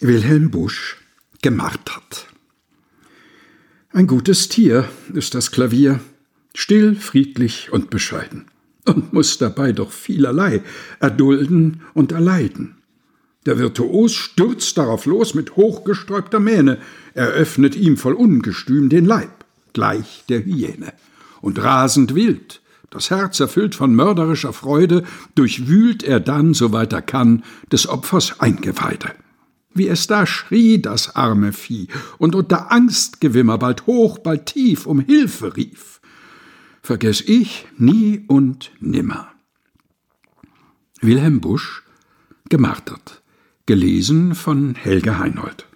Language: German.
Wilhelm Busch gemartert. Ein gutes Tier ist das Klavier, still, friedlich und bescheiden, und muss dabei doch vielerlei erdulden und erleiden. Der Virtuos stürzt darauf los mit hochgesträubter Mähne, eröffnet ihm voll Ungestüm den Leib, gleich der Hyäne, und rasend wild, das Herz erfüllt von mörderischer Freude, durchwühlt er dann, soweit er kann, des Opfers Eingeweide wie es da schrie, das arme Vieh, und unter Angstgewimmer bald hoch, bald tief um Hilfe rief. Vergess ich nie und nimmer. Wilhelm Busch, gemartert, gelesen von Helge Heinold.